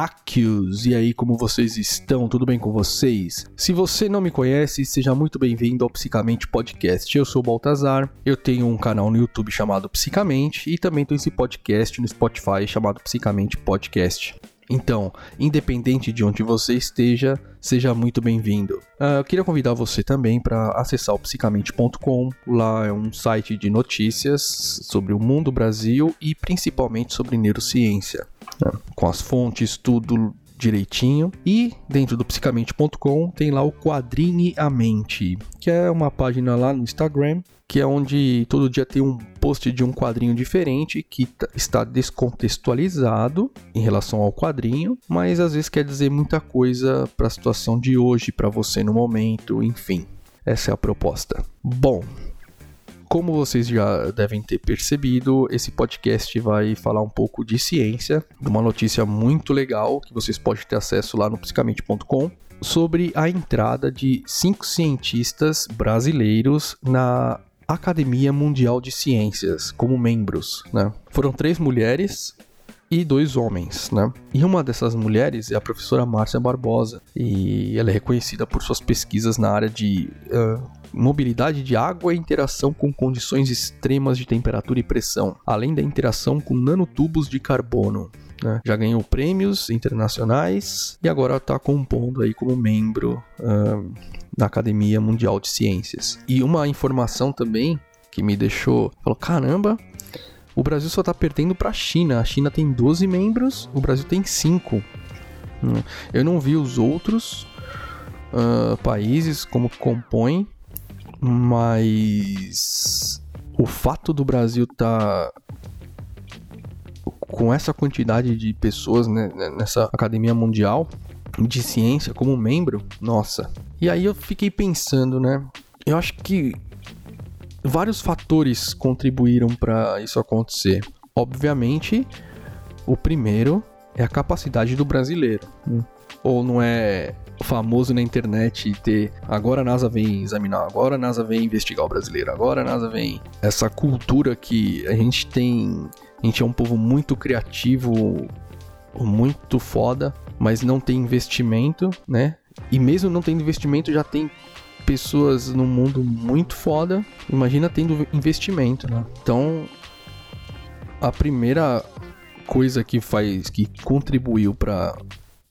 terráqueos! E aí, como vocês estão? Tudo bem com vocês? Se você não me conhece, seja muito bem-vindo ao Psicamente Podcast. Eu sou o Baltazar, eu tenho um canal no YouTube chamado Psicamente e também tenho esse podcast no Spotify chamado Psicamente Podcast. Então, independente de onde você esteja, seja muito bem-vindo. Uh, eu queria convidar você também para acessar o psicamente.com. Lá é um site de notícias sobre o mundo, Brasil e principalmente sobre neurociência, né? com as fontes, tudo direitinho. E dentro do psicamente.com tem lá o Quadrine a Mente, que é uma página lá no Instagram, que é onde todo dia tem um post de um quadrinho diferente que está descontextualizado em relação ao quadrinho, mas às vezes quer dizer muita coisa para a situação de hoje, para você no momento, enfim. Essa é a proposta. Bom, como vocês já devem ter percebido, esse podcast vai falar um pouco de ciência, de uma notícia muito legal que vocês podem ter acesso lá no psicamente.com sobre a entrada de cinco cientistas brasileiros na Academia Mundial de Ciências como membros, né? Foram três mulheres e dois homens, né? E uma dessas mulheres é a professora Márcia Barbosa e ela é reconhecida por suas pesquisas na área de uh, mobilidade de água e interação com condições extremas de temperatura e pressão, além da interação com nanotubos de carbono. Né? Já ganhou prêmios internacionais e agora está compondo aí como membro uh, da Academia Mundial de Ciências. E uma informação também que me deixou, falou, caramba, o Brasil só está perdendo para a China. A China tem 12 membros, o Brasil tem 5. Eu não vi os outros uh, países como compõem mas o fato do Brasil estar tá com essa quantidade de pessoas né, nessa academia mundial de ciência como membro, nossa. E aí eu fiquei pensando, né? Eu acho que vários fatores contribuíram para isso acontecer. Obviamente, o primeiro é a capacidade do brasileiro. Né? Ou não é famoso na internet ter agora a NASA vem examinar, agora a NASA vem investigar o brasileiro, agora a NASA vem. Essa cultura que a gente tem. A gente é um povo muito criativo, muito foda, mas não tem investimento, né? E mesmo não tendo investimento, já tem pessoas no mundo muito foda. Imagina tendo investimento, né? Então, a primeira coisa que faz, que contribuiu para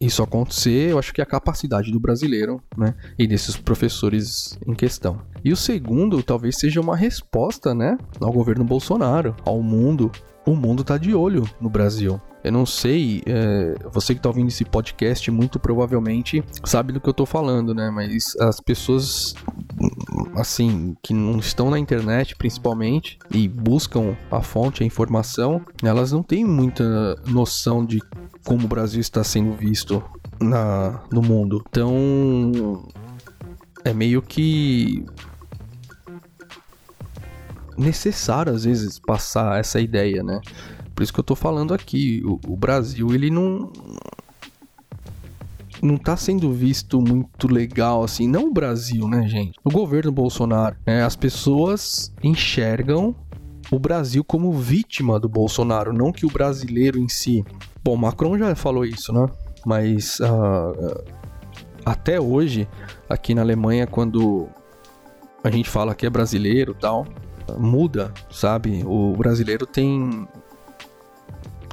isso acontecer, eu acho que é a capacidade do brasileiro, né? E desses professores em questão. E o segundo, talvez seja uma resposta, né? Ao governo Bolsonaro, ao mundo. O mundo tá de olho no Brasil. Eu não sei, é, você que está ouvindo esse podcast, muito provavelmente sabe do que eu estou falando, né? Mas as pessoas, assim, que não estão na internet principalmente e buscam a fonte, a informação, elas não têm muita noção de como o Brasil está sendo visto na, no mundo. Então, é meio que necessário às vezes passar essa ideia, né? Por isso que eu tô falando aqui, o, o Brasil ele não não tá sendo visto muito legal assim, não o Brasil, né, gente? O governo Bolsonaro, né? As pessoas enxergam o Brasil como vítima do Bolsonaro, não que o brasileiro em si. Bom, Macron já falou isso, né? Mas uh, até hoje, aqui na Alemanha, quando a gente fala que é brasileiro tal, muda, sabe? O brasileiro tem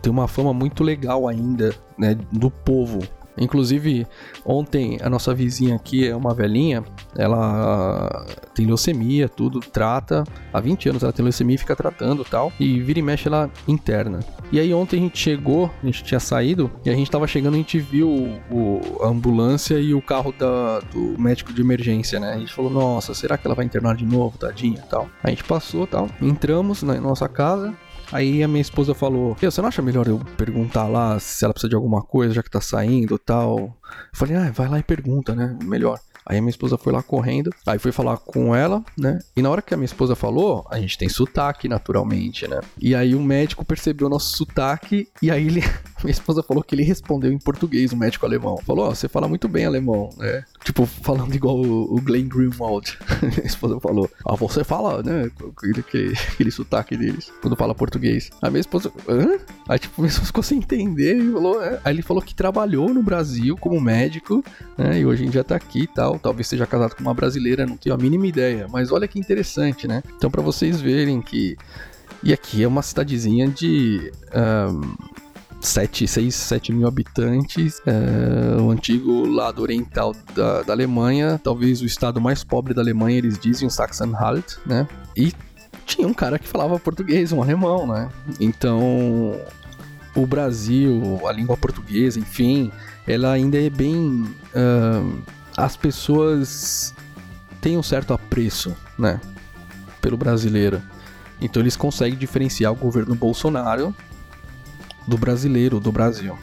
tem uma fama muito legal ainda, né, do povo. Inclusive, ontem a nossa vizinha aqui é uma velhinha, ela tem leucemia, tudo, trata. Há 20 anos ela tem leucemia e fica tratando tal. E vira e mexe ela interna. E aí ontem a gente chegou, a gente tinha saído, e a gente tava chegando, a gente viu o, a ambulância e o carro da, do médico de emergência, né? A gente falou, nossa, será que ela vai internar de novo, tadinha tal? A gente passou tal, entramos na nossa casa, Aí a minha esposa falou: Você não acha melhor eu perguntar lá se ela precisa de alguma coisa, já que tá saindo tal? Eu falei: Ah, vai lá e pergunta, né? Melhor. Aí a minha esposa foi lá correndo, aí foi falar com ela, né? E na hora que a minha esposa falou, a gente tem sotaque naturalmente, né? E aí o médico percebeu o nosso sotaque e aí ele minha esposa falou que ele respondeu em português, o médico alemão. Falou, ó, oh, você fala muito bem alemão, né? Tipo, falando igual o, Glenn Greenwald. minha esposa falou, ah, você fala, né? Aquele, aquele, aquele sotaque deles, quando fala português. A minha esposa, hã? Aí, tipo, minha esposa ficou sem entender e falou, é. Aí ele falou que trabalhou no Brasil como médico, né? E hoje em dia tá aqui e tal. Talvez seja casado com uma brasileira, não tenho a mínima ideia. Mas olha que interessante, né? Então, para vocês verem que. E aqui é uma cidadezinha de. Um, 7, 6, 7 mil habitantes, é, o antigo lado oriental da, da, Alemanha, talvez o estado mais pobre da Alemanha, eles dizem, o Sachsen-Anhalt, né? E tinha um cara que falava português, um alemão, né? Então, o Brasil, a língua portuguesa, enfim, ela ainda é bem. Uh, as pessoas têm um certo apreço, né? Pelo brasileiro. Então eles conseguem diferenciar o governo Bolsonaro do brasileiro, do Brasil.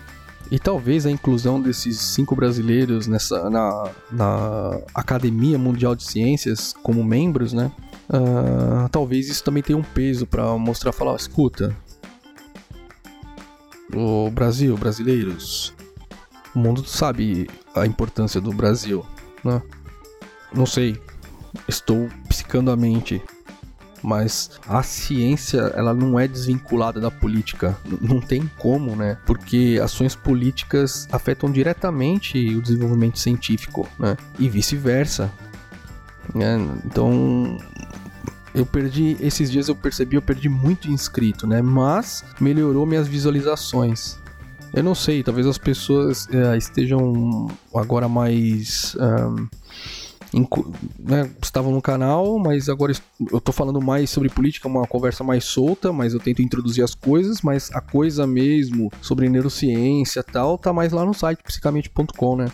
E talvez a inclusão desses cinco brasileiros nessa, na, na Academia Mundial de Ciências como membros, né? Uh, talvez isso também tenha um peso para mostrar, falar, escuta, o Brasil, brasileiros, o mundo sabe a importância do Brasil, né? Não sei, estou psicando a mente mas a ciência ela não é desvinculada da política, não tem como, né? Porque ações políticas afetam diretamente o desenvolvimento científico, né? E vice-versa. Né? Então eu perdi esses dias eu percebi eu perdi muito inscrito, né? Mas melhorou minhas visualizações. Eu não sei, talvez as pessoas é, estejam agora mais um, né, estavam no canal, mas agora eu tô falando mais sobre política, uma conversa mais solta, mas eu tento introduzir as coisas, mas a coisa mesmo sobre neurociência tal, tá mais lá no site psicamente.com, né?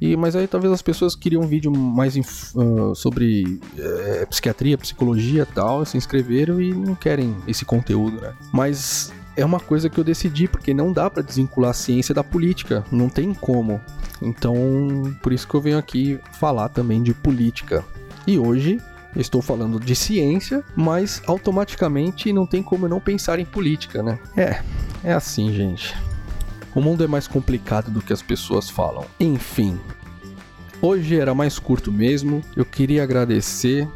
E, mas aí talvez as pessoas queriam um vídeo mais uh, sobre uh, psiquiatria, psicologia tal, se inscreveram e não querem esse conteúdo, né? Mas é uma coisa que eu decidi, porque não dá para desvincular a ciência da política, não tem como. Então, por isso que eu venho aqui falar também de política. E hoje estou falando de ciência, mas automaticamente não tem como eu não pensar em política, né? É, é assim, gente. O mundo é mais complicado do que as pessoas falam. Enfim, hoje era mais curto mesmo. Eu queria agradecer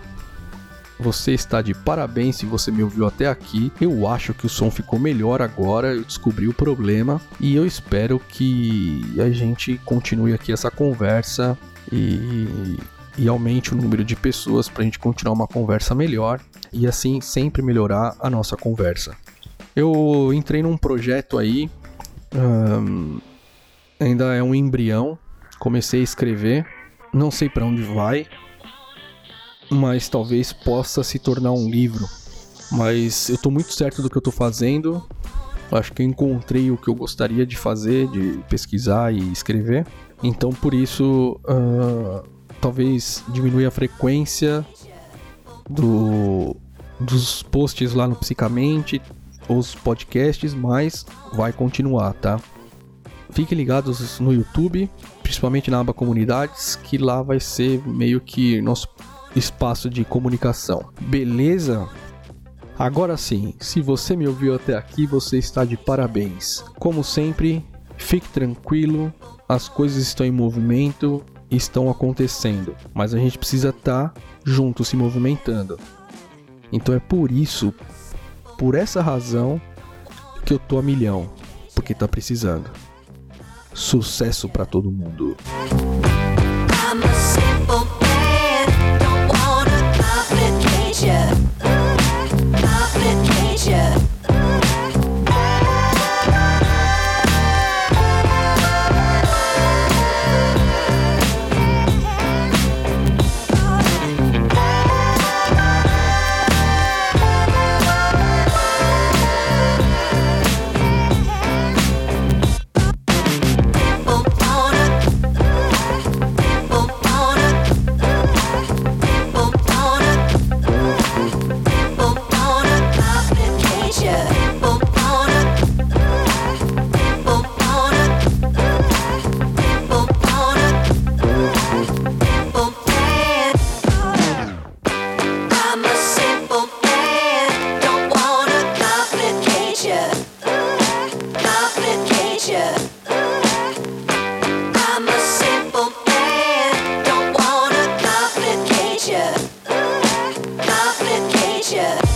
você está de parabéns se você me ouviu até aqui. Eu acho que o som ficou melhor agora, eu descobri o problema e eu espero que a gente continue aqui essa conversa e, e aumente o número de pessoas para a gente continuar uma conversa melhor e assim sempre melhorar a nossa conversa. Eu entrei num projeto aí, ainda é um embrião, comecei a escrever, não sei para onde vai, mas talvez possa se tornar um livro. Mas eu tô muito certo do que eu tô fazendo. Acho que eu encontrei o que eu gostaria de fazer, de pesquisar e escrever. Então por isso uh, talvez diminui a frequência do, dos posts lá no Psicamente, os podcasts, mas vai continuar, tá? Fiquem ligados no YouTube, principalmente na aba comunidades, que lá vai ser meio que nosso espaço de comunicação. Beleza? Agora sim, se você me ouviu até aqui, você está de parabéns. Como sempre, fique tranquilo, as coisas estão em movimento, estão acontecendo, mas a gente precisa estar tá junto se movimentando. Então é por isso, por essa razão, que eu tô a milhão, porque tá precisando. Sucesso para todo mundo. future.